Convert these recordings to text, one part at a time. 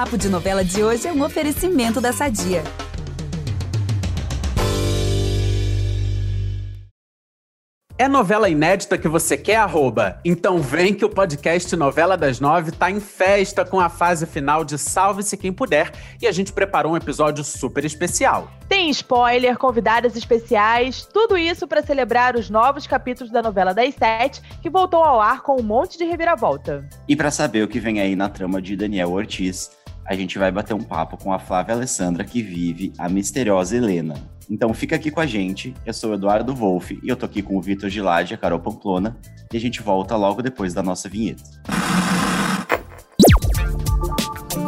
Papo de Novela de hoje é um oferecimento da Sadia. É novela inédita que você quer, arroba? Então vem que o podcast Novela das Nove tá em festa com a fase final de Salve-se Quem Puder e a gente preparou um episódio super especial. Tem spoiler, convidadas especiais, tudo isso para celebrar os novos capítulos da novela das sete, que voltou ao ar com um monte de reviravolta. E para saber o que vem aí na trama de Daniel Ortiz, a gente vai bater um papo com a Flávia Alessandra, que vive a misteriosa Helena. Então fica aqui com a gente. Eu sou o Eduardo Wolff e eu tô aqui com o Vitor Gilade e a Carol Pamplona. E a gente volta logo depois da nossa vinheta.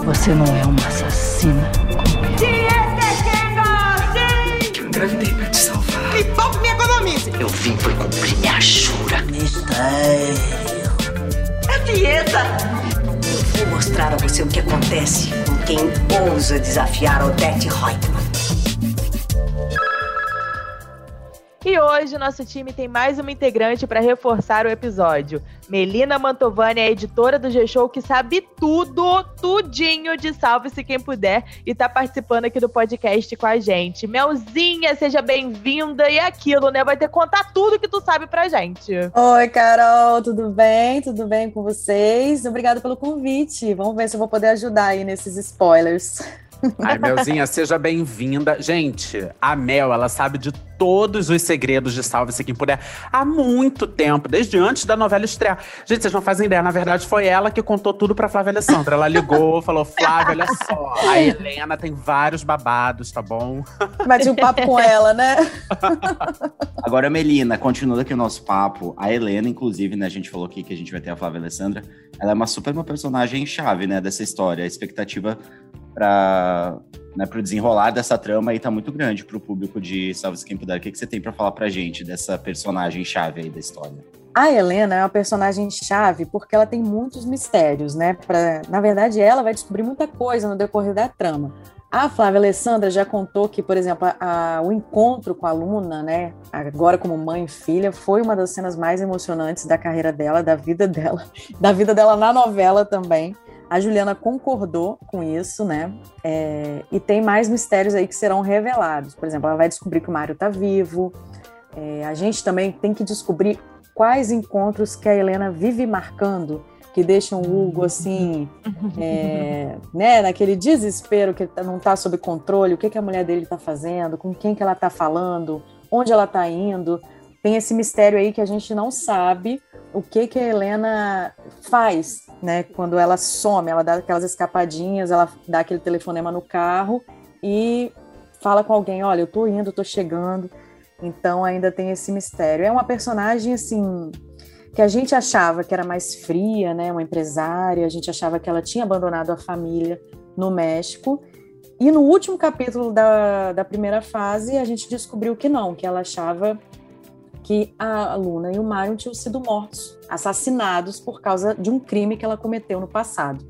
Você não é uma assassina como eu. Eu engravidei pra te salvar. E pouco me economize. Eu vim por cumprir minha jura. Mistério. É dieta. Vou mostrar a você o que acontece com quem ousa desafiar Odette Reutemann. E hoje nosso time tem mais uma integrante para reforçar o episódio. Melina Mantovani é editora do G-Show que sabe tudo, tudinho de Salve-se Quem Puder e tá participando aqui do podcast com a gente. Melzinha, seja bem-vinda e aquilo, né? Vai ter que contar tudo que tu sabe pra gente. Oi, Carol, tudo bem? Tudo bem com vocês? Obrigada pelo convite. Vamos ver se eu vou poder ajudar aí nesses spoilers. Ai, Melzinha, seja bem-vinda. Gente, a Mel, ela sabe de todos os segredos de Salve-se Quem Puder há muito tempo, desde antes da novela estrear. Gente, vocês não fazem ideia, na verdade foi ela que contou tudo pra Flávia Alessandra. Ela ligou, falou, Flávia, olha só, a Helena tem vários babados, tá bom? Bati um papo com ela, né? Agora, Melina, continuando aqui o nosso papo, a Helena, inclusive, né, a gente falou aqui que a gente vai ter a Flávia Alessandra, ela é uma super uma personagem chave, né, dessa história. A expectativa para né, o desenrolar dessa trama aí tá muito grande para o público de Salve-se Quem Puder. O que, que você tem para falar para gente dessa personagem chave aí da história? A Helena é uma personagem chave porque ela tem muitos mistérios, né? Pra, na verdade, ela vai descobrir muita coisa no decorrer da trama. A Flávia Alessandra já contou que, por exemplo, a, a, o encontro com a Luna, né, agora como mãe e filha, foi uma das cenas mais emocionantes da carreira dela, da vida dela, da vida dela na novela também. A Juliana concordou com isso, né? É, e tem mais mistérios aí que serão revelados. Por exemplo, ela vai descobrir que o Mário tá vivo. É, a gente também tem que descobrir quais encontros que a Helena vive marcando que deixam o Hugo assim, é, né, naquele desespero que não está sob controle, o que, que a mulher dele está fazendo, com quem que ela está falando, onde ela está indo. Tem esse mistério aí que a gente não sabe o que que a Helena faz né? Quando ela some, ela dá aquelas escapadinhas, ela dá aquele telefonema no carro e fala com alguém, olha, eu tô indo, eu tô chegando. Então ainda tem esse mistério. É uma personagem assim que a gente achava que era mais fria, né, uma empresária, a gente achava que ela tinha abandonado a família no México. E no último capítulo da, da primeira fase, a gente descobriu que não, que ela achava que a Luna e o Marion tinham sido mortos, assassinados por causa de um crime que ela cometeu no passado.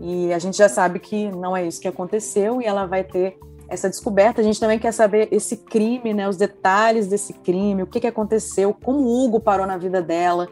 E a gente já sabe que não é isso que aconteceu e ela vai ter essa descoberta. A gente também quer saber esse crime, né, os detalhes desse crime, o que, que aconteceu, como Hugo parou na vida dela.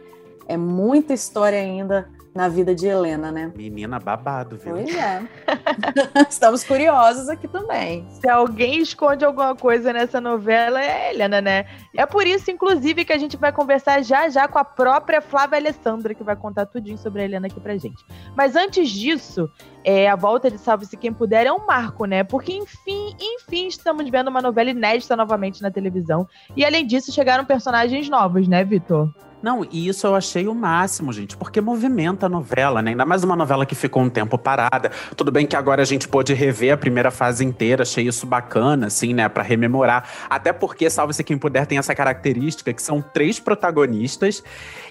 É muita história ainda na vida de Helena, né? Menina babado, viu? Pois é. Estamos curiosos aqui também. Se alguém esconde alguma coisa nessa novela, é a Helena, né? É por isso, inclusive, que a gente vai conversar já já com a própria Flávia Alessandra, que vai contar tudinho sobre a Helena aqui pra gente. Mas antes disso, é, a volta de Salve-se Quem Puder é um marco, né? Porque, enfim, enfim, estamos vendo uma novela inédita novamente na televisão. E, além disso, chegaram personagens novos, né, Vitor? Não, e isso eu achei o máximo, gente, porque movimenta a novela, né? Ainda mais uma novela que ficou um tempo parada. Tudo bem que agora a gente pôde rever a primeira fase inteira, achei isso bacana, assim, né, para rememorar. Até porque, salve-se quem puder, tem essa característica que são três protagonistas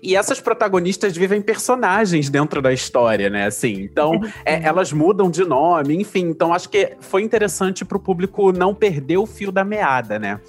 e essas protagonistas vivem personagens dentro da história, né? Assim, então é, elas mudam de nome, enfim. Então acho que foi interessante pro público não perder o fio da meada, né?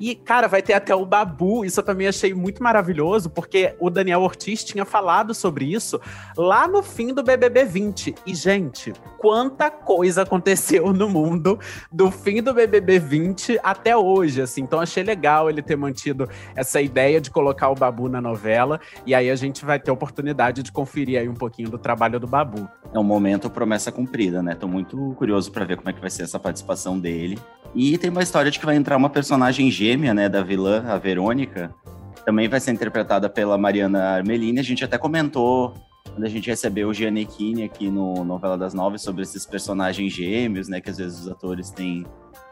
E, cara, vai ter até o Babu, isso eu também achei muito maravilhoso, porque porque o Daniel Ortiz tinha falado sobre isso lá no fim do BBB 20. E, gente, quanta coisa aconteceu no mundo do fim do BBB 20 até hoje, assim. Então, achei legal ele ter mantido essa ideia de colocar o Babu na novela. E aí a gente vai ter oportunidade de conferir aí um pouquinho do trabalho do Babu. É um momento promessa cumprida, né? Tô muito curioso para ver como é que vai ser essa participação dele. E tem uma história de que vai entrar uma personagem gêmea, né, da vilã, a Verônica. Também vai ser interpretada pela Mariana Armelini. A gente até comentou quando a gente recebeu o Gianecchini aqui no Novela das Nove sobre esses personagens gêmeos, né, que às vezes os atores têm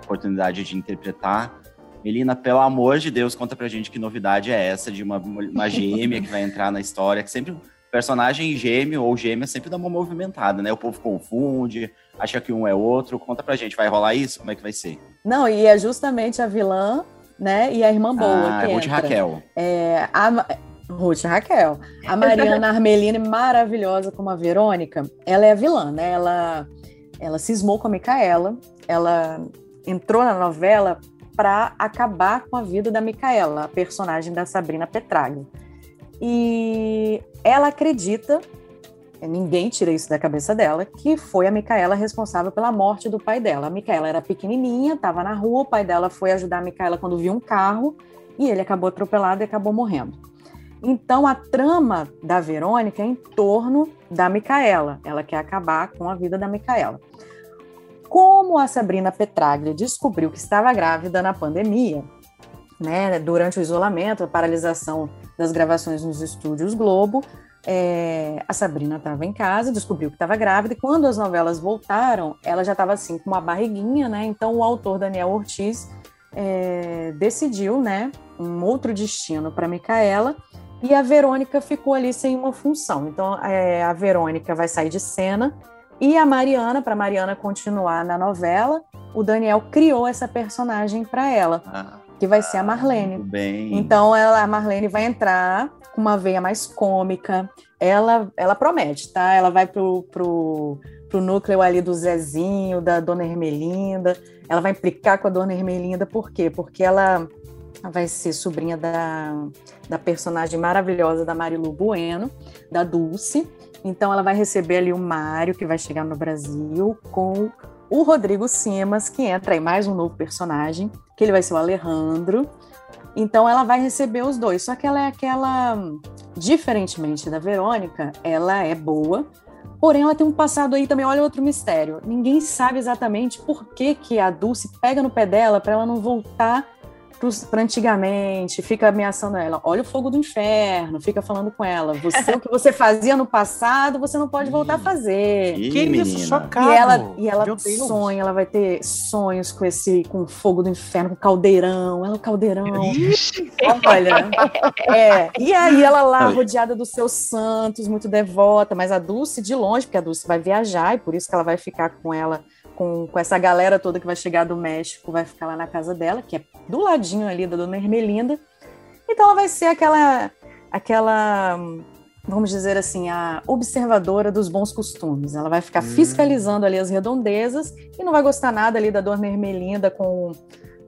oportunidade de interpretar. Melina, pelo amor de Deus, conta pra gente que novidade é essa de uma, uma gêmea que vai entrar na história, que sempre personagem gêmeo ou gêmea sempre dá uma movimentada, né? O povo confunde, acha que um é outro. Conta pra gente, vai rolar isso? Como é que vai ser? Não, e é justamente a vilã, né? E a irmã boa. Ah, que Ruth entra. Raquel. É, a, Ruth Raquel. A Mariana Armelini, maravilhosa como a Verônica, ela é a vilã, né? Ela, ela cismou com a Micaela, ela entrou na novela para acabar com a vida da Micaela, a personagem da Sabrina Petraglia. E ela acredita, ninguém tira isso da cabeça dela, que foi a Micaela responsável pela morte do pai dela. A Micaela era pequenininha, estava na rua, o pai dela foi ajudar a Micaela quando viu um carro e ele acabou atropelado e acabou morrendo. Então a trama da Verônica é em torno da Micaela. Ela quer acabar com a vida da Micaela. Como a Sabrina Petraglia descobriu que estava grávida na pandemia, né, durante o isolamento, a paralisação das gravações nos estúdios Globo, é, a Sabrina estava em casa, descobriu que estava grávida, e quando as novelas voltaram, ela já estava assim com uma barriguinha, né? Então o autor Daniel Ortiz é, decidiu, né, um outro destino para Micaela, e a Verônica ficou ali sem uma função. Então é, a Verônica vai sair de cena e a Mariana, para Mariana continuar na novela, o Daniel criou essa personagem para ela. Ah, que vai ser a Marlene. muito bem. Então ela, a Marlene vai entrar com uma veia mais cômica. Ela, ela promete, tá? Ela vai pro, pro, pro núcleo ali do Zezinho, da Dona Hermelinda. Ela vai implicar com a Dona Hermelinda, por quê? Porque ela vai ser sobrinha da, da personagem maravilhosa da Marilu Bueno, da Dulce. Então ela vai receber ali o Mário, que vai chegar no Brasil, com o Rodrigo Simas, que entra aí mais um novo personagem, que ele vai ser o Alejandro. Então ela vai receber os dois. Só que ela é aquela, diferentemente da Verônica, ela é boa, porém ela tem um passado aí também, olha outro mistério. Ninguém sabe exatamente por que, que a Dulce pega no pé dela para ela não voltar para antigamente, fica ameaçando ela. Olha o fogo do inferno, fica falando com ela. Você, o que você fazia no passado, você não pode voltar a fazer. Ih, Que isso, menina. chocado. E ela, e ela sonha, ela vai ter sonhos com esse, com o fogo do inferno, com caldeirão, ela é o caldeirão. Olha, é. E aí ela lá Ai. rodeada dos seus santos, muito devota, mas a Dulce de longe, porque a Dulce vai viajar e por isso que ela vai ficar com ela, com, com essa galera toda que vai chegar do México, vai ficar lá na casa dela, que é do ladinho ali da Dona Hermelinda. Então ela vai ser aquela, aquela, vamos dizer assim, a observadora dos bons costumes. Ela vai ficar Hum. fiscalizando ali as redondezas e não vai gostar nada ali da Dona Hermelinda com,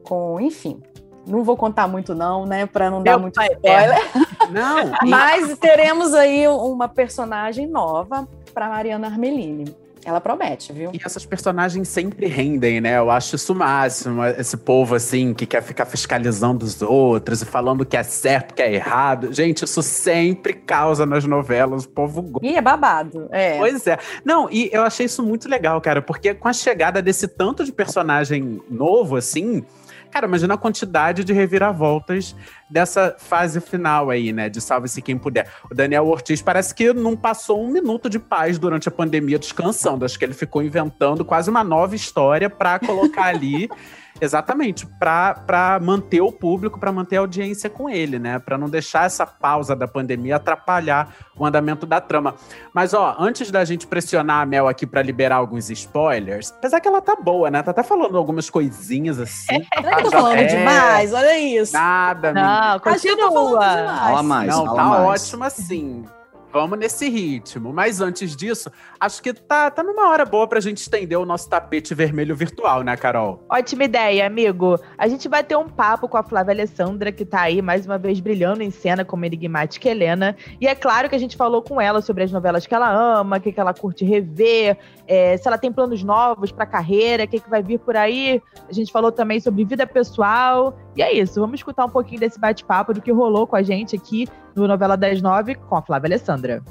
com enfim. Não vou contar muito não, né, para não dar Meu muito pai spoiler. Não, e- Mas teremos aí uma personagem nova para Mariana Armelini. Ela promete, viu? E essas personagens sempre rendem, né? Eu acho isso o máximo. Esse povo, assim, que quer ficar fiscalizando os outros e falando que é certo, que é errado. Gente, isso sempre causa nas novelas. O povo gosta. E é babado. É. Pois é. Não, e eu achei isso muito legal, cara, porque com a chegada desse tanto de personagem novo, assim. Cara, imagina a quantidade de reviravoltas dessa fase final aí, né? De salve-se quem puder. O Daniel Ortiz parece que não passou um minuto de paz durante a pandemia descansando. Acho que ele ficou inventando quase uma nova história pra colocar ali. Exatamente, pra pra manter o público, pra manter a audiência com ele, né? Pra não deixar essa pausa da pandemia atrapalhar o andamento da trama. Mas, ó, antes da gente pressionar a Mel aqui pra liberar alguns spoilers, apesar que ela tá boa, né? Tá até falando algumas coisinhas assim. Será que eu tô falando é, demais? Olha isso. Nada, menina. Não, Acho que eu tô falando continua. demais. Fala mais, Não, fala tá mais. ótimo assim. Vamos nesse ritmo. Mas antes disso, acho que tá, tá numa hora boa pra gente estender o nosso tapete vermelho virtual, né, Carol? Ótima ideia, amigo. A gente vai ter um papo com a Flávia Alessandra, que tá aí mais uma vez brilhando em cena como enigmática Helena. E é claro que a gente falou com ela sobre as novelas que ela ama, o que, que ela curte rever, é, se ela tem planos novos pra carreira, o que, que vai vir por aí. A gente falou também sobre vida pessoal. E é isso, vamos escutar um pouquinho desse bate-papo do que rolou com a gente aqui no Novela das Nove com a Flávia Alessandra.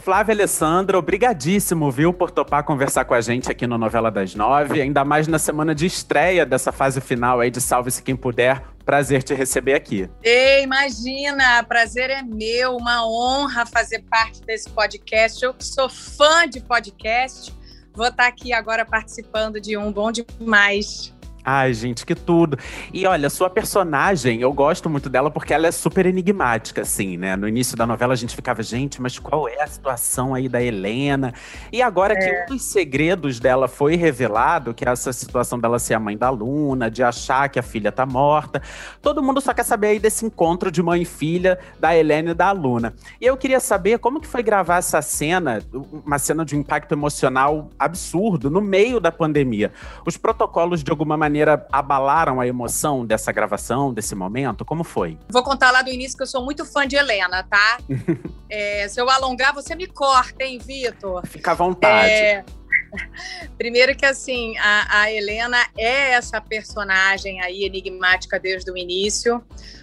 Flávia Alessandra, obrigadíssimo, viu, por topar conversar com a gente aqui no Novela das Nove, ainda mais na semana de estreia dessa fase final aí de Salve-se Quem Puder. Prazer te receber aqui. Ei, imagina, prazer é meu, uma honra fazer parte desse podcast. Eu que sou fã de podcast, vou estar aqui agora participando de um bom demais. Ai, gente, que tudo. E olha, sua personagem, eu gosto muito dela porque ela é super enigmática, assim, né? No início da novela a gente ficava, gente, mas qual é a situação aí da Helena? E agora é. que um dos segredos dela foi revelado, que é essa situação dela ser a mãe da Luna, de achar que a filha tá morta, todo mundo só quer saber aí desse encontro de mãe e filha da Helena e da Luna. E eu queria saber como que foi gravar essa cena, uma cena de um impacto emocional absurdo, no meio da pandemia. Os protocolos, de alguma maneira, maneira abalaram a emoção dessa gravação, desse momento? Como foi? Vou contar lá do início que eu sou muito fã de Helena, tá? é, se eu alongar, você me corta, hein, Vitor? Fica à vontade. É... Primeiro que assim, a, a, Helena é essa personagem aí enigmática desde o início.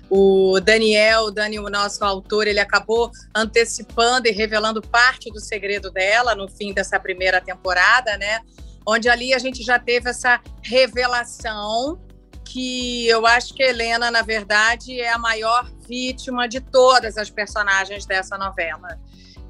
O Daniel, o Dani, o nosso autor, ele acabou antecipando e revelando parte do segredo dela no fim dessa primeira temporada, né? Onde ali a gente já teve essa revelação que eu acho que Helena, na verdade, é a maior vítima de todas as personagens dessa novela.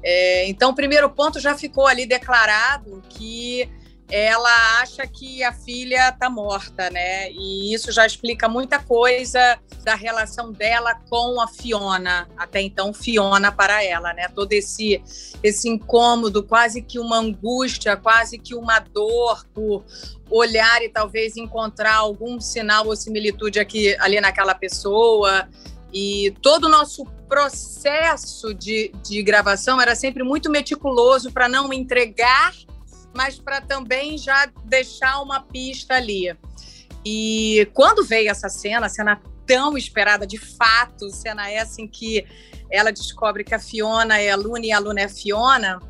É, então, o primeiro ponto já ficou ali declarado que ela acha que a filha está morta, né? E isso já explica muita coisa da relação dela com a Fiona, até então Fiona para ela, né? Todo esse esse incômodo, quase que uma angústia, quase que uma dor por olhar e talvez encontrar algum sinal ou similitude aqui ali naquela pessoa. E todo o nosso processo de, de gravação era sempre muito meticuloso para não entregar mas para também já deixar uma pista ali. E quando veio essa cena, cena tão esperada, de fato, cena essa em que ela descobre que a Fiona é a Luna e a Luna é a Fiona.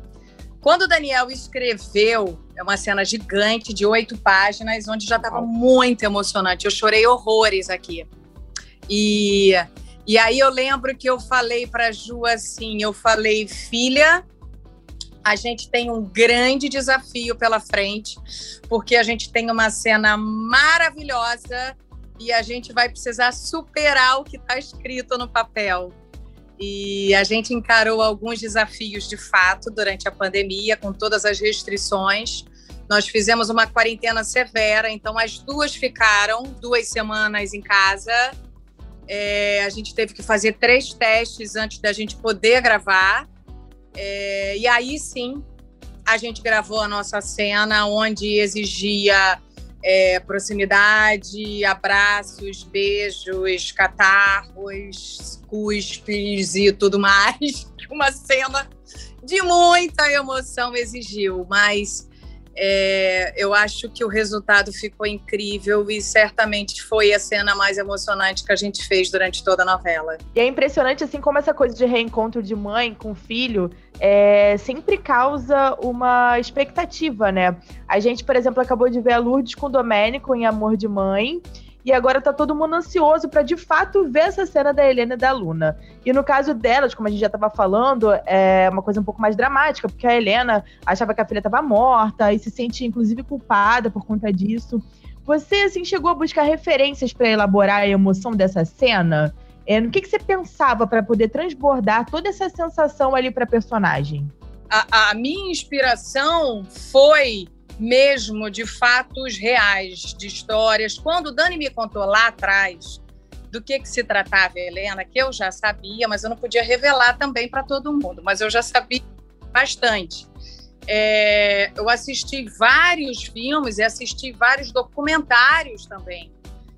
Quando o Daniel escreveu, é uma cena gigante de oito páginas, onde já estava muito emocionante. Eu chorei horrores aqui. E, e aí eu lembro que eu falei para Ju assim, eu falei, filha, a gente tem um grande desafio pela frente, porque a gente tem uma cena maravilhosa e a gente vai precisar superar o que está escrito no papel. E a gente encarou alguns desafios de fato durante a pandemia, com todas as restrições. Nós fizemos uma quarentena severa, então as duas ficaram duas semanas em casa. É, a gente teve que fazer três testes antes da gente poder gravar. É, e aí sim, a gente gravou a nossa cena onde exigia é, proximidade, abraços, beijos, catarros, cuspes e tudo mais. Uma cena de muita emoção exigiu, mas é, eu acho que o resultado ficou incrível e certamente foi a cena mais emocionante que a gente fez durante toda a novela. E é impressionante, assim, como essa coisa de reencontro de mãe com filho é, sempre causa uma expectativa, né? A gente, por exemplo, acabou de ver a Lourdes com o Domênico em Amor de Mãe. E agora tá todo mundo ansioso para de fato ver essa cena da Helena e da Luna. E no caso delas, como a gente já estava falando, é uma coisa um pouco mais dramática, porque a Helena achava que a filha estava morta e se sente inclusive culpada por conta disso. Você assim chegou a buscar referências para elaborar a emoção dessa cena? É, no que, que você pensava para poder transbordar toda essa sensação ali para a personagem? A minha inspiração foi mesmo de fatos reais, de histórias. Quando o Dani me contou lá atrás do que, que se tratava, Helena, que eu já sabia, mas eu não podia revelar também para todo mundo, mas eu já sabia bastante. É, eu assisti vários filmes e assisti vários documentários também,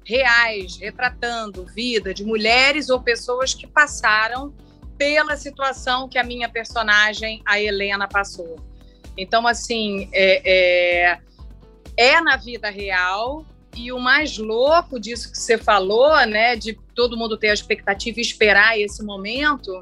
reais, retratando vida de mulheres ou pessoas que passaram pela situação que a minha personagem, a Helena, passou. Então, assim, é, é, é na vida real, e o mais louco disso que você falou, né, de todo mundo ter a expectativa e esperar esse momento,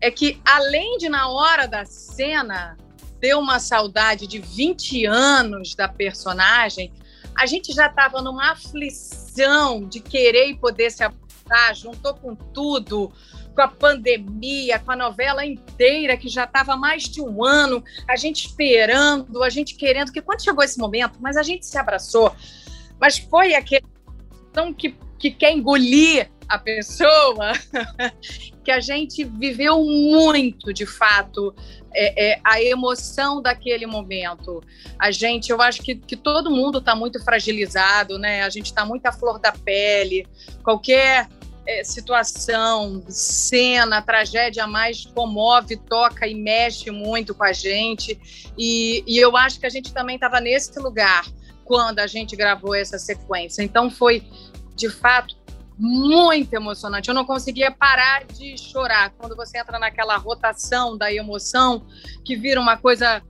é que além de na hora da cena ter uma saudade de 20 anos da personagem, a gente já estava numa aflição de querer e poder se abraçar, juntou com tudo, com a pandemia, com a novela inteira, que já estava mais de um ano, a gente esperando, a gente querendo, que quando chegou esse momento, mas a gente se abraçou, mas foi aquele que, que quer engolir a pessoa, que a gente viveu muito, de fato, é, é, a emoção daquele momento. A gente, eu acho que, que todo mundo está muito fragilizado, né? A gente está muito à flor da pele. Qualquer é, situação, cena, tragédia mais comove, toca e mexe muito com a gente. E, e eu acho que a gente também estava nesse lugar quando a gente gravou essa sequência. Então foi, de fato, muito emocionante. Eu não conseguia parar de chorar quando você entra naquela rotação da emoção que vira uma coisa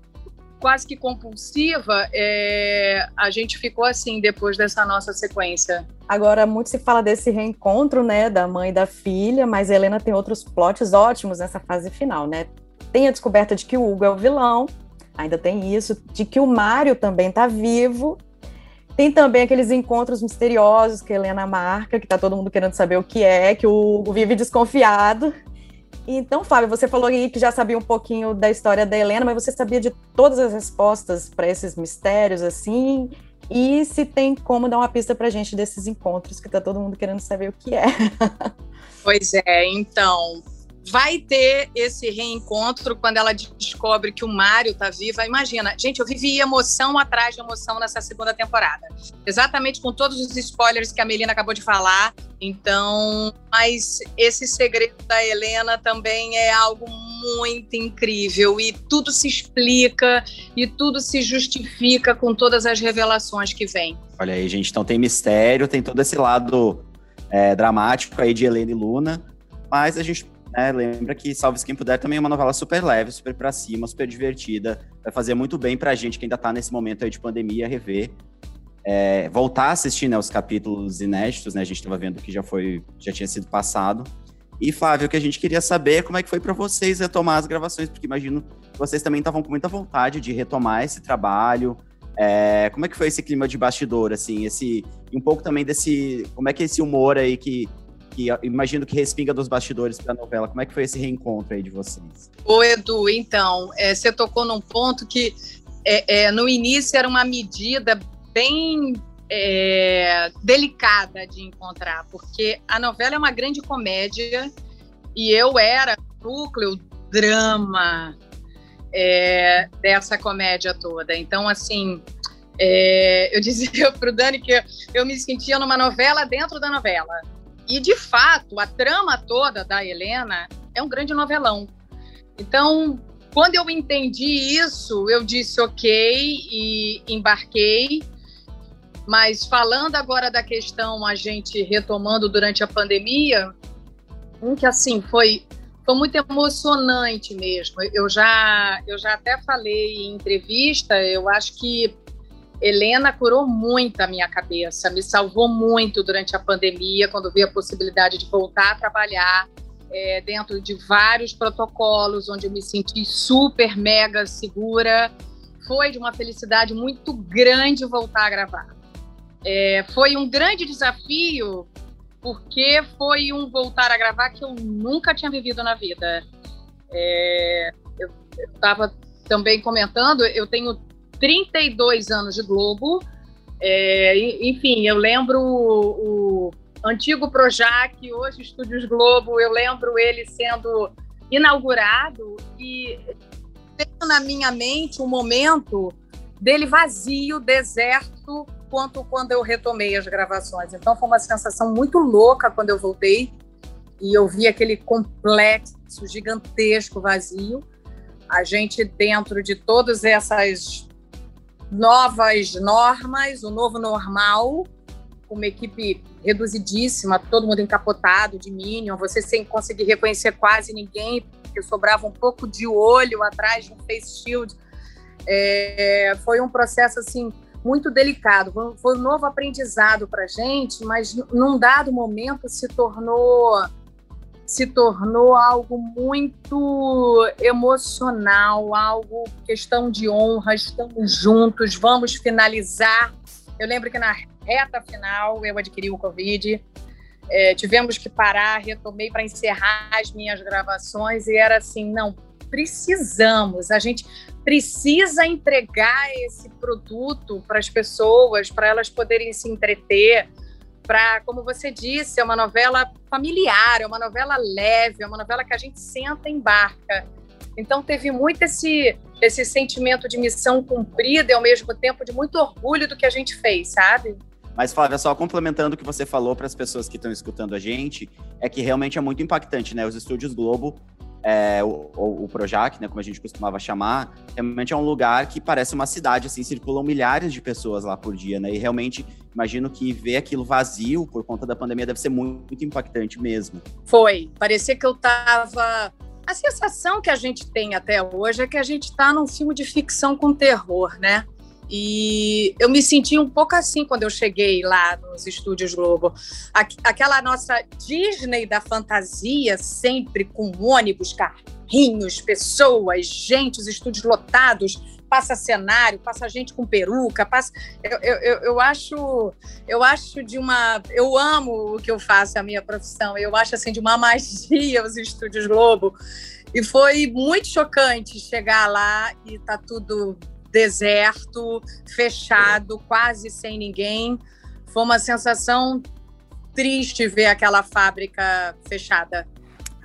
quase que compulsiva. É... a gente ficou assim depois dessa nossa sequência. Agora muito se fala desse reencontro, né, da mãe e da filha, mas Helena tem outros plots ótimos nessa fase final, né? Tem a descoberta de que o Hugo é o vilão, ainda tem isso, de que o Mário também está vivo tem também aqueles encontros misteriosos que Helena marca, que tá todo mundo querendo saber o que é, que o Hugo vive desconfiado. Então, Fábio, você falou aí que já sabia um pouquinho da história da Helena, mas você sabia de todas as respostas para esses mistérios, assim? E se tem como dar uma pista para a gente desses encontros, que tá todo mundo querendo saber o que é. Pois é, então, vai ter esse reencontro quando ela descobre que o Mário tá viva. Imagina, gente, eu vivi emoção atrás de emoção nessa segunda temporada. Exatamente com todos os spoilers que a Melina acabou de falar. Então, mas esse segredo da Helena também é algo muito incrível e tudo se explica e tudo se justifica com todas as revelações que vêm. Olha aí, gente, então tem mistério, tem todo esse lado é, dramático aí de Helena e Luna, mas a gente né? Lembra que Salve Quem Puder também é uma novela super leve, super pra cima, super divertida. Vai fazer muito bem pra gente que ainda tá nesse momento aí de pandemia, rever. É, voltar a assistir né, os capítulos inéditos, né? A gente estava vendo que já foi, já tinha sido passado. E Flávio, o que a gente queria saber é como é que foi para vocês retomar as gravações, porque imagino que vocês também estavam com muita vontade de retomar esse trabalho. É, como é que foi esse clima de bastidor, assim, esse e um pouco também desse, como é que é esse humor aí que que imagino que respinga dos bastidores para a novela. Como é que foi esse reencontro aí de vocês? Ô, Edu, então, é, você tocou num ponto que é, é, no início era uma medida bem é, delicada de encontrar, porque a novela é uma grande comédia e eu era núcleo drama é, dessa comédia toda. Então, assim, é, eu dizia para o Dani que eu me sentia numa novela dentro da novela. E, de fato, a trama toda da Helena é um grande novelão. Então, quando eu entendi isso, eu disse ok e embarquei. Mas falando agora da questão, a gente retomando durante a pandemia, um que assim foi foi muito emocionante mesmo. Eu já eu já até falei em entrevista, eu acho que Helena curou muito a minha cabeça, me salvou muito durante a pandemia, quando vi a possibilidade de voltar a trabalhar é, dentro de vários protocolos, onde eu me senti super, mega segura. Foi de uma felicidade muito grande voltar a gravar. É, foi um grande desafio, porque foi um voltar a gravar que eu nunca tinha vivido na vida. É, eu estava também comentando, eu tenho 32 anos de Globo. É, enfim, eu lembro o, o antigo Projac, hoje Estúdios Globo, eu lembro ele sendo inaugurado e tenho na minha mente um momento dele vazio, deserto, quanto quando eu retomei as gravações. Então foi uma sensação muito louca quando eu voltei e eu vi aquele complexo gigantesco vazio. A gente dentro de todas essas novas normas, o novo normal. uma equipe reduzidíssima, todo mundo encapotado de Minion, você sem conseguir reconhecer quase ninguém, porque sobrava um pouco de olho atrás de um face shield. É, foi um processo assim muito delicado, foi, um novo aprendizado para gente, mas num dado momento se tornou se tornou algo muito emocional, algo questão de honra, estamos juntos, vamos finalizar. Eu lembro que na reta final eu adquiri o Covid, é, tivemos que parar, retomei para encerrar as minhas gravações e era assim, não, precisamos, a gente precisa entregar esse produto para as pessoas, para elas poderem se entreter, para, como você disse, é uma novela familiar, é uma novela leve, é uma novela que a gente senta e embarca. Então teve muito esse esse sentimento de missão cumprida e ao mesmo tempo de muito orgulho do que a gente fez, sabe? Mas, Flávia, só complementando o que você falou para as pessoas que estão escutando a gente, é que realmente é muito impactante, né? Os estúdios Globo é, o, o, Projac, né, como a gente costumava chamar, realmente é um lugar que parece uma cidade, assim, circulam milhares de pessoas lá por dia, né? E realmente imagino que ver aquilo vazio por conta da pandemia deve ser muito, impactante mesmo. Foi, parecia que eu tava a sensação que a gente tem até hoje é que a gente está num filme de ficção com terror, né? E eu me senti um pouco assim quando eu cheguei lá nos estúdios Globo. Aquela nossa Disney da fantasia, sempre com ônibus, carrinhos, pessoas, gente, os estúdios lotados, passa cenário, passa gente com peruca, passa. Eu, eu, eu, acho, eu acho de uma. Eu amo o que eu faço, a minha profissão. Eu acho assim de uma magia os estúdios Globo. E foi muito chocante chegar lá e tá tudo deserto, fechado, quase sem ninguém. Foi uma sensação triste ver aquela fábrica fechada.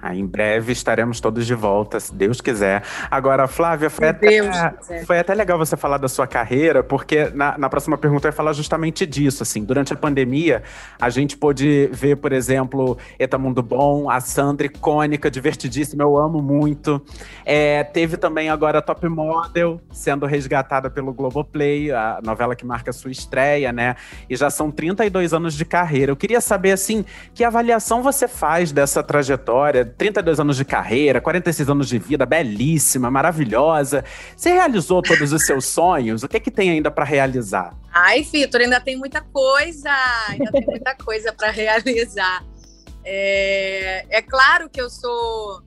Ah, em breve estaremos todos de volta, se Deus quiser. Agora, Flávia, foi, até, foi até legal você falar da sua carreira, porque na, na próxima pergunta eu ia falar justamente disso. Assim, durante a pandemia, a gente pôde ver, por exemplo, Eta Mundo Bom, a Sandra icônica, divertidíssima, eu amo muito. É, teve também agora Top Model, sendo resgatada pelo Globoplay, a novela que marca sua estreia, né? E já são 32 anos de carreira. Eu queria saber, assim, que avaliação você faz dessa trajetória? 32 anos de carreira, 46 anos de vida, belíssima, maravilhosa. Você realizou todos os seus sonhos? O que, é que tem ainda para realizar? Ai, Vitor, ainda tem muita coisa, ainda tem muita coisa para realizar. É, é claro que eu sou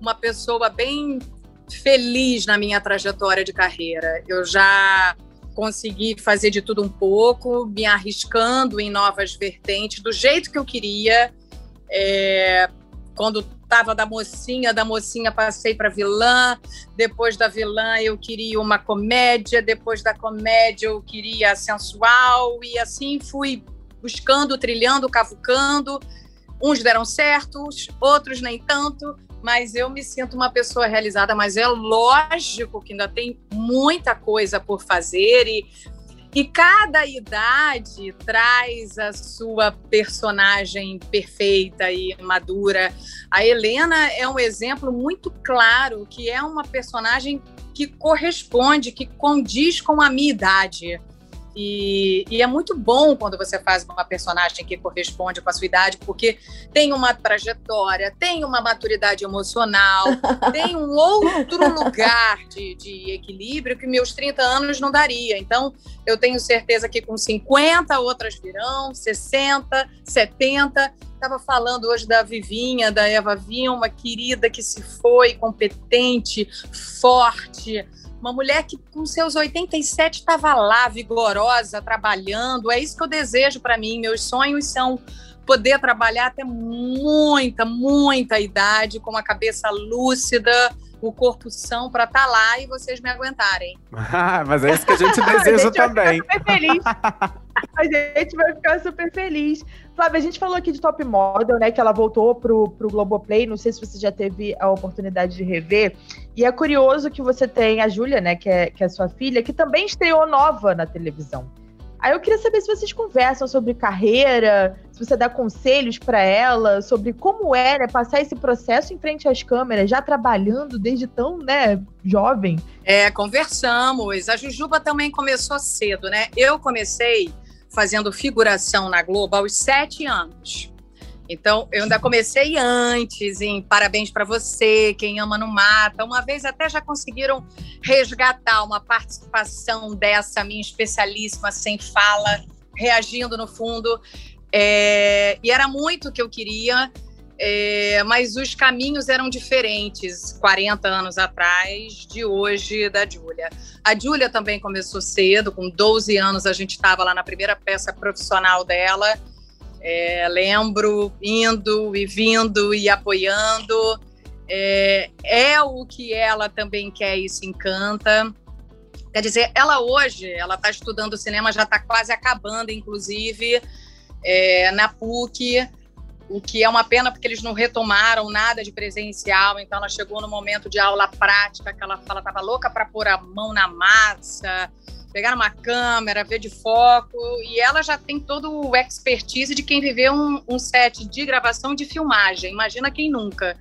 uma pessoa bem feliz na minha trajetória de carreira. Eu já consegui fazer de tudo um pouco, me arriscando em novas vertentes, do jeito que eu queria. É, quando estava da mocinha, da mocinha passei para vilã, depois da vilã eu queria uma comédia, depois da comédia eu queria sensual, e assim fui buscando, trilhando, cavucando. Uns deram certos, outros nem tanto, mas eu me sinto uma pessoa realizada. Mas é lógico que ainda tem muita coisa por fazer e e cada idade traz a sua personagem perfeita e madura. A Helena é um exemplo muito claro que é uma personagem que corresponde, que condiz com a minha idade. E, e, é muito bom quando você faz uma personagem que corresponde com a sua idade, porque tem uma trajetória, tem uma maturidade emocional, tem um outro lugar de, de, equilíbrio que meus 30 anos não daria. Então, eu tenho certeza que com 50 outras virão, 60, 70. Estava falando hoje da Vivinha, da Eva Vilma, querida que se foi, competente, forte uma mulher que, com seus 87, estava lá, vigorosa, trabalhando. É isso que eu desejo para mim. Meus sonhos são poder trabalhar até muita, muita idade, com a cabeça lúcida, o corpo são para estar tá lá e vocês me aguentarem. Mas é isso que a gente deseja a gente também. Vai ficar super feliz. a gente vai ficar super feliz. Flávia, a gente falou aqui de Top Model, né? Que ela voltou pro, pro Globoplay. Não sei se você já teve a oportunidade de rever. E é curioso que você tem a Júlia, né? Que é, que é sua filha, que também estreou nova na televisão. Aí eu queria saber se vocês conversam sobre carreira, se você dá conselhos para ela sobre como é né, passar esse processo em frente às câmeras, já trabalhando desde tão né, jovem. É, conversamos. A Jujuba também começou cedo, né? Eu comecei fazendo figuração na Globo aos sete anos. Então, eu ainda comecei antes em Parabéns para Você, Quem Ama Não Mata. Uma vez até já conseguiram resgatar uma participação dessa minha especialíssima sem fala, reagindo no fundo. É, e era muito o que eu queria, é, mas os caminhos eram diferentes 40 anos atrás de hoje da Júlia. A Júlia também começou cedo, com 12 anos a gente estava lá na primeira peça profissional dela é, lembro indo e vindo e apoiando. É, é, o que ela também quer e se encanta. Quer dizer, ela hoje, ela está estudando cinema, já está quase acabando, inclusive, é, na PUC, o que é uma pena porque eles não retomaram nada de presencial, então ela chegou no momento de aula prática, que ela estava louca para pôr a mão na massa, pegar uma câmera, ver de foco, e ela já tem todo o expertise de quem viveu um, um set de gravação de filmagem. Imagina quem nunca.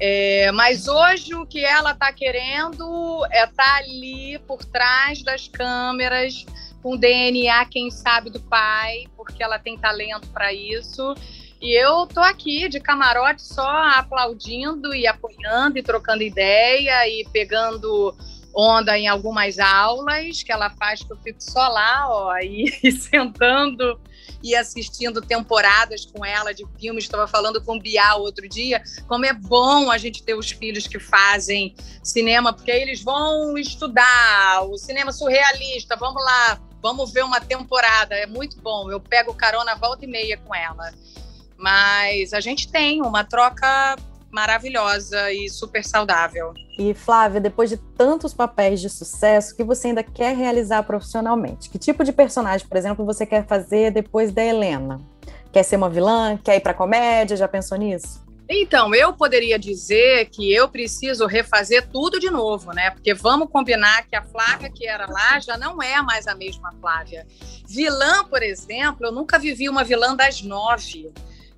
É, mas hoje o que ela está querendo é estar tá ali por trás das câmeras, com DNA, quem sabe, do pai, porque ela tem talento para isso. E eu tô aqui de camarote só aplaudindo e apoiando e trocando ideia e pegando onda em algumas aulas que ela faz que eu fico só lá, ó, e, e sentando e assistindo temporadas com ela de filmes. Estava falando com o Bial outro dia, como é bom a gente ter os filhos que fazem cinema, porque aí eles vão estudar o cinema surrealista. Vamos lá, vamos ver uma temporada. É muito bom. Eu pego carona volta e meia com ela. Mas a gente tem uma troca maravilhosa e super saudável. E Flávia, depois de tantos papéis de sucesso, o que você ainda quer realizar profissionalmente? Que tipo de personagem, por exemplo, você quer fazer depois da Helena? Quer ser uma vilã? Quer ir para comédia? Já pensou nisso? Então, eu poderia dizer que eu preciso refazer tudo de novo, né? Porque vamos combinar que a Flávia que era lá já não é mais a mesma Flávia. Vilã, por exemplo, eu nunca vivi uma vilã das nove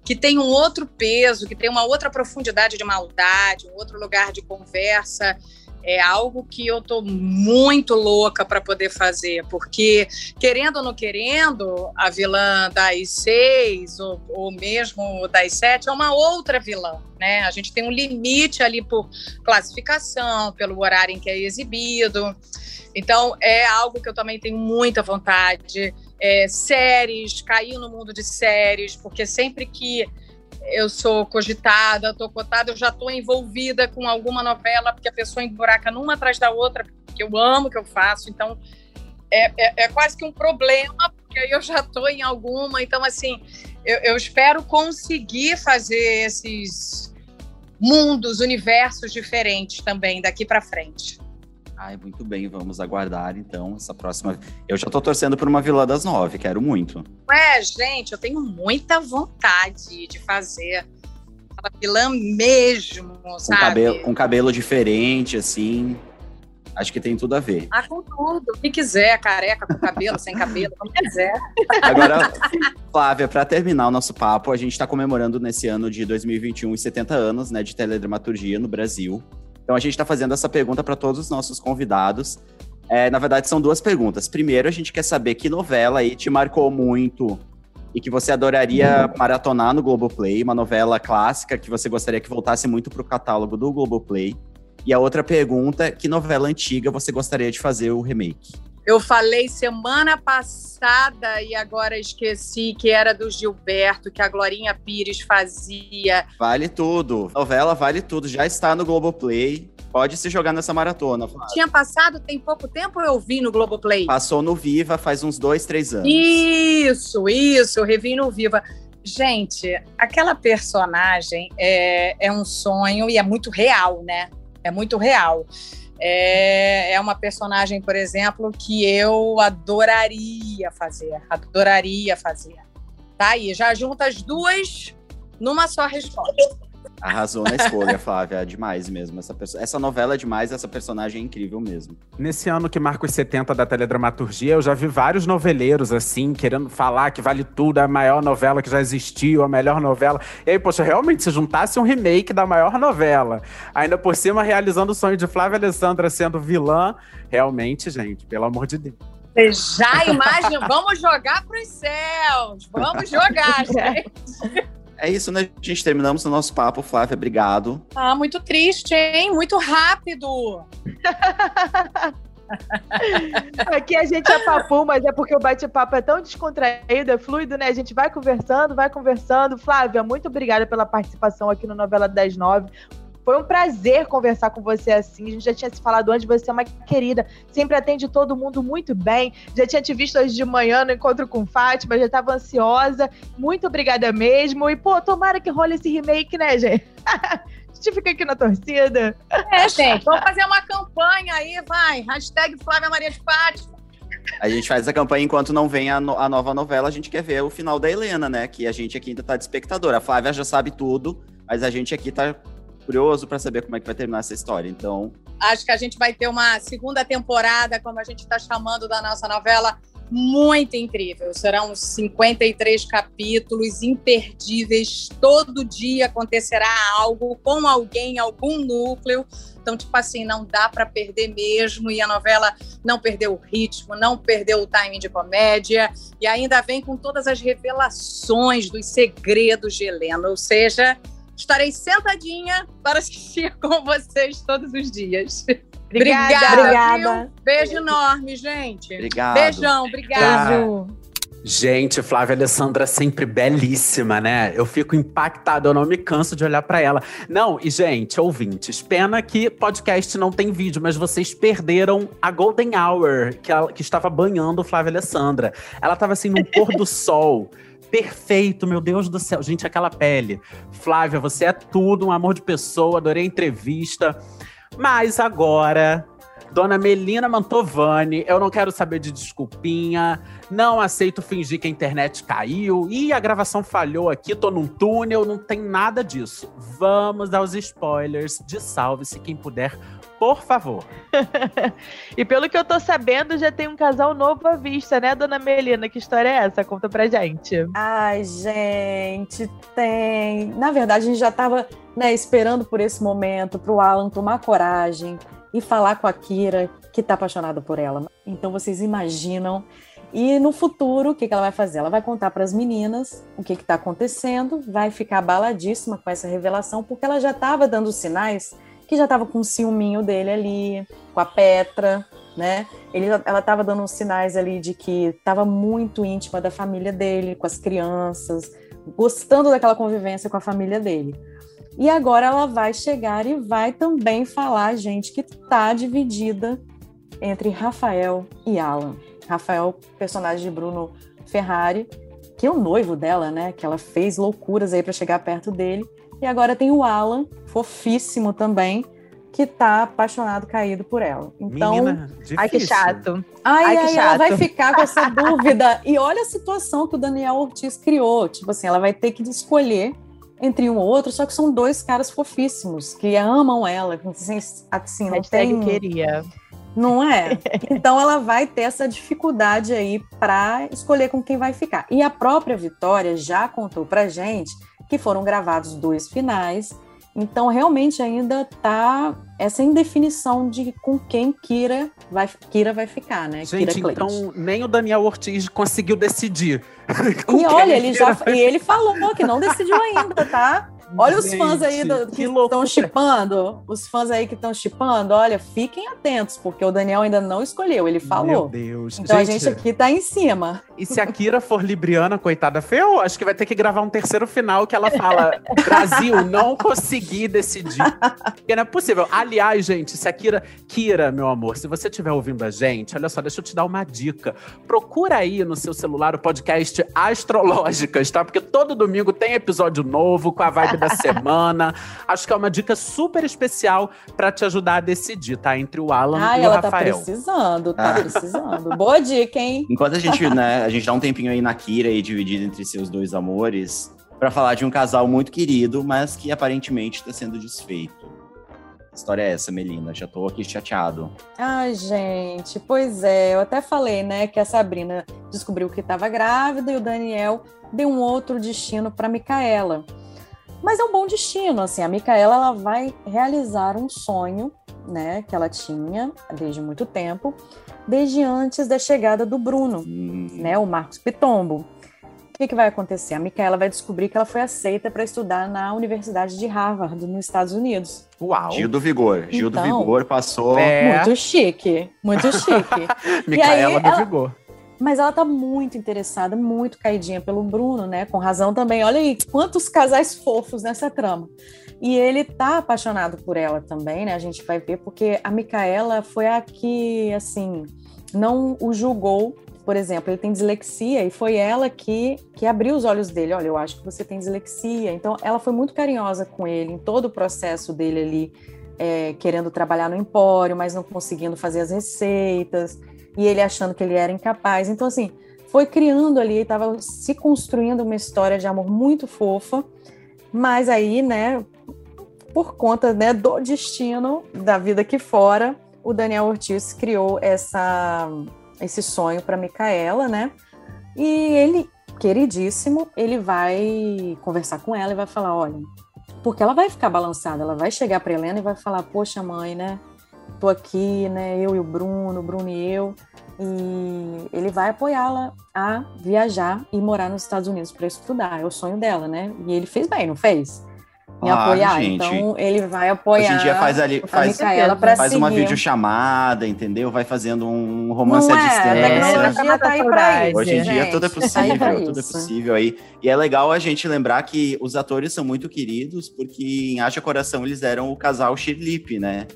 que tem um outro peso, que tem uma outra profundidade de maldade, um outro lugar de conversa. É algo que eu tô muito louca para poder fazer, porque querendo ou não querendo, a vilã das seis ou, ou mesmo das sete é uma outra vilã, né? A gente tem um limite ali por classificação, pelo horário em que é exibido. Então é algo que eu também tenho muita vontade é, séries, cair no mundo de séries, porque sempre que eu sou cogitada, estou cotada, eu já estou envolvida com alguma novela, porque a pessoa emburaca numa atrás da outra, porque eu amo que eu faço, então é, é, é quase que um problema, porque aí eu já estou em alguma, então assim, eu, eu espero conseguir fazer esses mundos, universos diferentes também daqui para frente. Ai, muito bem, vamos aguardar então essa próxima. Eu já tô torcendo por uma Vila das Nove, quero muito. Ué, gente, eu tenho muita vontade de fazer aquela vilã mesmo, com sabe? Cabelo, com cabelo diferente, assim. Acho que tem tudo a ver. Ah, com tudo. O que quiser, careca, com cabelo, sem cabelo, como quiser. Agora, Flávia, para terminar o nosso papo, a gente está comemorando nesse ano de 2021 os 70 anos né, de teledramaturgia no Brasil. Então a gente está fazendo essa pergunta para todos os nossos convidados. É, na verdade, são duas perguntas. Primeiro, a gente quer saber que novela aí te marcou muito e que você adoraria maratonar no Globoplay, uma novela clássica que você gostaria que voltasse muito para o catálogo do Globoplay. E a outra pergunta, que novela antiga você gostaria de fazer o remake? Eu falei semana passada e agora esqueci que era do Gilberto, que a Glorinha Pires fazia. Vale tudo. Novela vale tudo. Já está no Globoplay. Pode se jogar nessa maratona. Flávia. Tinha passado tem pouco tempo eu vi no Globoplay? Passou no Viva faz uns dois, três anos. Isso, isso. Eu revi no Viva. Gente, aquela personagem é, é um sonho e é muito real, né? É muito real é, é uma personagem, por exemplo, que eu adoraria fazer, adoraria fazer. Tá aí, já junta as duas numa só resposta. Arrasou na escolha, Flávia. É demais mesmo. Essa, essa novela é demais, essa personagem é incrível mesmo. Nesse ano que marca os 70 da teledramaturgia, eu já vi vários noveleiros, assim, querendo falar que vale tudo, é a maior novela que já existiu, a melhor novela. E aí, poxa, realmente, se juntasse um remake da maior novela, ainda por cima realizando o sonho de Flávia Alessandra sendo vilã, realmente, gente, pelo amor de Deus. Já imagina? Vamos jogar para os céus. Vamos jogar, gente. É isso, né? A gente terminamos o nosso papo, Flávia. Obrigado. Ah, muito triste, hein? Muito rápido. Aqui a gente é papo, mas é porque o bate-papo é tão descontraído, é fluido, né? A gente vai conversando, vai conversando. Flávia, muito obrigada pela participação aqui no Novela 109. Foi um prazer conversar com você assim. A gente já tinha se falado antes, você é uma querida, sempre atende todo mundo muito bem. Já tinha te visto hoje de manhã no encontro com Fátima, já estava ansiosa. Muito obrigada mesmo. E, pô, tomara que role esse remake, né, gente? a gente fica aqui na torcida. É, gente, vamos fazer uma campanha aí, vai. Hashtag Flávia Maria de Fátima. A gente faz a campanha enquanto não vem a, no, a, nova novela, a gente quer ver o final da Helena, né? Que a gente aqui ainda tá de espectador. A Flávia já sabe tudo, mas a gente aqui tá curioso para saber como é que vai terminar essa história. Então. Acho que a gente vai ter uma segunda temporada, como a gente está chamando da nossa novela, muito incrível. Serão 53 capítulos imperdíveis. Todo dia acontecerá algo com alguém, algum núcleo. Então, tipo assim, não dá para perder mesmo. E a novela não perdeu o ritmo, não perdeu o timing de comédia. E ainda vem com todas as revelações dos segredos de Helena. Ou seja, estarei sentadinha para assistir com vocês todos os dias. Obrigada. Obrigada. Beijo enorme, gente. Obrigado. Beijão, obrigado. Gente, Flávia Alessandra sempre belíssima, né? Eu fico impactado, eu não me canso de olhar para ela. Não, e gente, ouvintes, pena que podcast não tem vídeo, mas vocês perderam a Golden Hour, que, ela, que estava banhando Flávia Alessandra. Ela estava assim num pôr do sol perfeito, meu Deus do céu. Gente, aquela pele. Flávia, você é tudo, um amor de pessoa, adorei a entrevista. Mas agora, Dona Melina Mantovani, eu não quero saber de desculpinha, não aceito fingir que a internet caiu, e a gravação falhou aqui, tô num túnel, não tem nada disso. Vamos aos spoilers de Salve-se quem puder, por favor. e pelo que eu tô sabendo, já tem um casal novo à vista, né, dona Melina? Que história é essa? Conta pra gente. Ai, gente, tem. Na verdade, a gente já tava né, esperando por esse momento, pro Alan tomar coragem e falar com a Kira, que tá apaixonada por ela. Então vocês imaginam. E no futuro, o que, que ela vai fazer? Ela vai contar para as meninas o que está acontecendo, vai ficar abaladíssima com essa revelação, porque ela já estava dando sinais que já estava com um ciúminho dele ali, com a Petra, né? Ele, ela estava dando sinais ali de que estava muito íntima da família dele, com as crianças, gostando daquela convivência com a família dele. E agora ela vai chegar e vai também falar, gente, que está dividida entre Rafael e Alan. Rafael, personagem de Bruno Ferrari, que é o noivo dela, né? Que ela fez loucuras aí para chegar perto dele. E agora tem o Alan, fofíssimo também, que tá apaixonado, caído por ela. Então, Menina, ai que chato. Ai, Ai, ai, que ela chato. vai ficar com essa dúvida. E olha a situação que o Daniel Ortiz criou. Tipo assim, ela vai ter que escolher entre um ou outro, só que são dois caras fofíssimos, que amam ela. Assim, assim não tem... queria. Não é? Então ela vai ter essa dificuldade aí para escolher com quem vai ficar. E a própria Vitória já contou pra gente que foram gravados dois finais. Então realmente ainda tá essa indefinição de com quem Kira vai, Kira vai ficar, né? Gente, então nem o Daniel Ortiz conseguiu decidir. E olha, ele já Kira e ele falou que não decidiu ainda, tá? Olha os Gente, fãs aí do- que estão chipando, os fãs aí que estão chipando, olha, fiquem atentos, porque o Daniel ainda não escolheu, ele Meu falou. Deus. Então a gente aqui tá em cima. E se a Kira for libriana, coitada, feio, acho que vai ter que gravar um terceiro final que ela fala: Brasil, não consegui decidir. Porque não é possível. Aliás, gente, se a Kira. Kira, meu amor, se você estiver ouvindo a gente, olha só, deixa eu te dar uma dica. Procura aí no seu celular o podcast Astrológicas, tá? Porque todo domingo tem episódio novo com a vibe da semana. Acho que é uma dica super especial pra te ajudar a decidir, tá? Entre o Alan Ai, e o ela tá Rafael. precisando, tá Ah. precisando. Boa dica, hein? Enquanto a gente, né, a gente dá um tempinho aí na Kira e dividido entre seus dois amores, pra falar de um casal muito querido, mas que aparentemente tá sendo desfeito. Que história é essa, Melina? Já tô aqui chateado. Ai, gente, pois é, eu até falei, né, que a Sabrina descobriu que estava grávida e o Daniel deu um outro destino para Micaela. Mas é um bom destino, assim, a Micaela ela vai realizar um sonho, né, que ela tinha desde muito tempo, desde antes da chegada do Bruno, Hum, né, o Marcos Pitombo. O que, que vai acontecer? A Micaela vai descobrir que ela foi aceita para estudar na Universidade de Harvard, nos Estados Unidos. Uau. Gil do Vigor. Gil do Então, Vigor passou. É. Muito chique, muito chique. Micaela do ela- Vigor. Mas ela tá muito interessada, muito caidinha pelo Bruno, né? Com razão também. Olha aí, quantos casais fofos nessa trama. E ele tá apaixonado por ela também, né? A gente vai ver, porque a Micaela foi a que, assim, não o julgou. Por exemplo, ele tem dislexia e foi ela que, que abriu os olhos dele. Olha, eu acho que você tem dislexia. Então, ela foi muito carinhosa com ele em todo o processo dele ali, é, querendo trabalhar no empório, mas não conseguindo fazer as receitas e ele achando que ele era incapaz. Então, assim, foi criando ali, estava se construindo uma história de amor muito fofa, mas aí, né, por conta né, do destino da vida aqui fora, o Daniel Ortiz criou essa, esse sonho para Micaela, né? E ele, queridíssimo, ele vai conversar com ela e vai falar: olha, porque ela vai ficar balançada, ela vai chegar para Helena e vai falar: poxa, mãe, né? Tô aqui, né? Eu e o Bruno, o Bruno e eu. E ele vai apoiá-la a viajar e morar nos Estados Unidos para estudar. É o sonho dela, né? E ele fez bem, não fez? Em Claro, apoiar. gente. Então ele vai apoiar. Hoje em dia faz ali, a faz, faz uma videochamada, entendeu? Vai fazendo um romance Não à é, a distância. tecnologia tá aí pra isso. Hoje em dia gente. tudo é Tá possível, tudo é possível aí. E é legal a gente lembrar que os atores são muito queridos, porque em Haja Coração eles eram o casal Shirlip, né?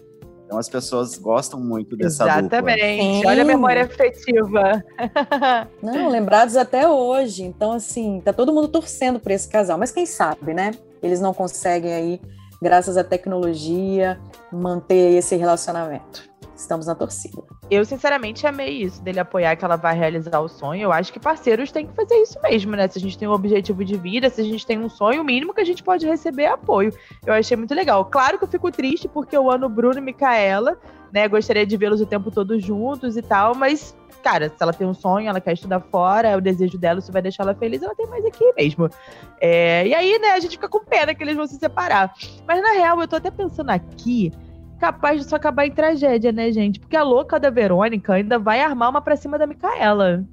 Então as pessoas gostam muito dessa dupla. Exatamente. Olha a memória afetiva. Não, lembrados até hoje. Então, assim, tá todo mundo torcendo por esse casal. Mas quem sabe, né? Eles não conseguem aí, graças à tecnologia, manter esse relacionamento. Estamos na torcida. Eu, sinceramente, amei isso, dele apoiar que ela vai realizar o sonho. Eu acho que parceiros têm que fazer isso mesmo, né? Se a gente tem um objetivo de vida, se a gente tem um sonho, o mínimo que a gente pode receber é apoio. Eu achei muito legal. Claro que eu fico triste porque eu amo Bruno e Micaela, né? Gostaria de vê-los o tempo todo juntos e tal, mas, cara, se ela tem um sonho, ela quer estudar fora, é o desejo dela, isso vai deixar ela feliz, ela tem mais aqui mesmo. É, e aí, né, a gente fica com pena que eles vão se separar. Mas, na real, eu tô até pensando aqui capaz disso acabar em tragédia, né, gente? Porque a louca da Verônica ainda vai armar uma pra cima da Micaela.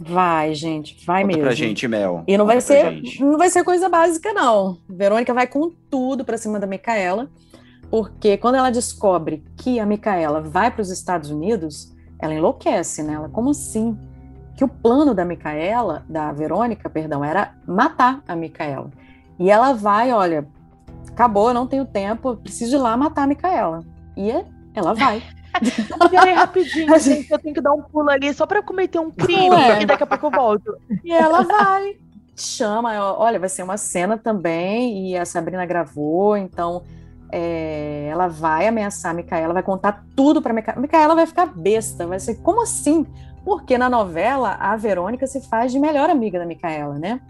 Vai, gente, vai Conta mesmo. pra gente, Mel. E não vai Conta ser, gente. não vai ser coisa básica, não. Verônica vai com tudo pra cima da Micaela, porque quando ela descobre que a Micaela vai para os Estados Unidos, ela enlouquece, né? Ela, como assim? Que o plano da Micaela, da Verônica, perdão, era matar a Micaela. E ela vai, olha, acabou, eu não tenho tempo, preciso ir lá matar a Micaela. E ela vai. Peraí, rapidinho, gente, eu tenho que dar um pulo ali só pra cometer um crime é. e daqui a pouco eu volto. E ela vai. Chama, olha, vai ser uma cena também, e a Sabrina gravou, então é, ela vai ameaçar a Micaela, vai contar tudo pra Micaela. Micaela vai ficar besta, vai ser, como assim? Porque na novela a Verônica se faz de melhor amiga da Micaela, né?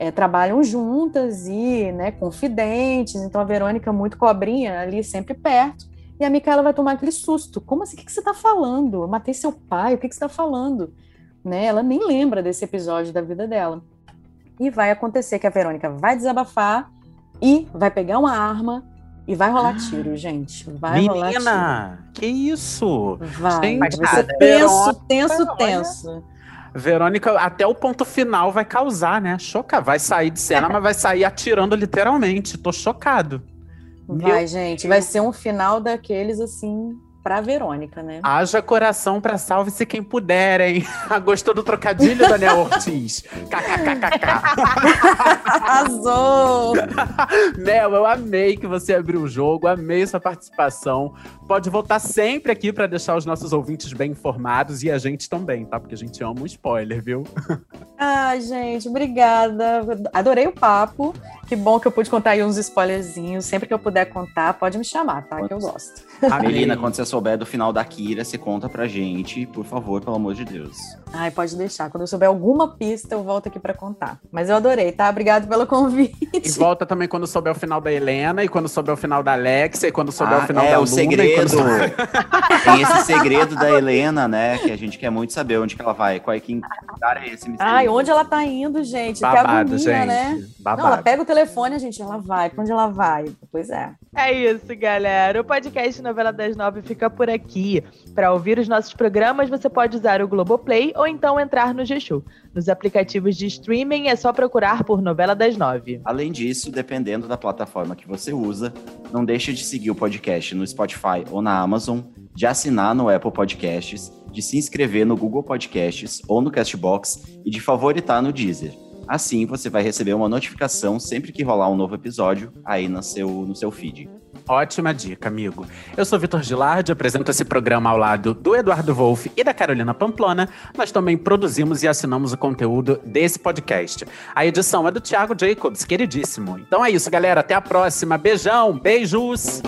É, trabalham juntas e, né, confidentes, então a Verônica muito cobrinha ali sempre perto, e a Micaela vai tomar aquele susto. Como assim? O que, que você tá falando? Eu matei seu pai, o que, que você tá falando? Né? Ela nem lembra desse episódio da vida dela. E vai acontecer que a Verônica vai desabafar e vai pegar uma arma e vai rolar tiro, gente. Vai rolar tiro. Menina, que isso? Vai, vai tenso, tenso, tenso. Verônica, até o ponto final vai causar, né? Choca, vai sair de cena, mas vai sair atirando literalmente. Tô chocado. Vai, Meu gente. Vai ser um final daqueles assim pra Verônica, né? Haja coração pra salve-se quem puder, hein? Gostou do trocadilho, Daniel Ortiz? KKKKK. Arrasou! Mel, eu amei que você abriu o jogo, amei sua participação. Pode voltar sempre aqui pra deixar os nossos ouvintes bem informados e a gente também, tá? Porque a gente ama um spoiler, viu? Ai, gente, obrigada. Adorei o papo. Que bom que eu pude contar aí uns spoilerzinhos. Sempre que eu puder contar, pode me chamar, tá? Que eu gosto. Melina, quando você souber do final da Kira, você conta pra gente, por favor, pelo amor de Deus. Ai, pode deixar. Quando eu souber alguma pista, eu volto aqui pra contar. Mas eu adorei, tá? Obrigado pelo convite. E volta também quando souber o final da Helena, e quando souber o final da Alexia, e quando souber Ah, o final é, da o Luna. e segredo. quando souber- Tem esse segredo da Helena, né? Que a gente quer muito saber onde que ela vai. Qual é que lugar é esse mistério? Ai, onde ela tá indo, gente? Babado, que agonia, gente. né? Babado. Não, ela pega o telefone, gente, ela vai. Pra onde ela vai? Pois é. É isso, galera. O podcast Novela das Nove fica por aqui. Para ouvir os nossos programas, você pode usar o Globoplay ou então entrar no G-Show. Nos aplicativos de streaming é só procurar por Novela das Nove. Além disso, dependendo da plataforma que você usa, não deixe de seguir o podcast no Spotify ou na Amazon, de assinar no Apple Podcasts, de se inscrever no Google Podcasts ou no Castbox e de favoritar no Deezer. Assim, você vai receber uma notificação sempre que rolar um novo episódio aí no seu, no seu feed. Ótima dica, amigo. Eu sou Vitor Gilardi, apresento esse programa ao lado do Eduardo Wolff e da Carolina Pamplona. Nós também produzimos e assinamos o conteúdo desse podcast. A edição é do Thiago Jacobs, queridíssimo. Então é isso, galera. Até a próxima. Beijão, beijos!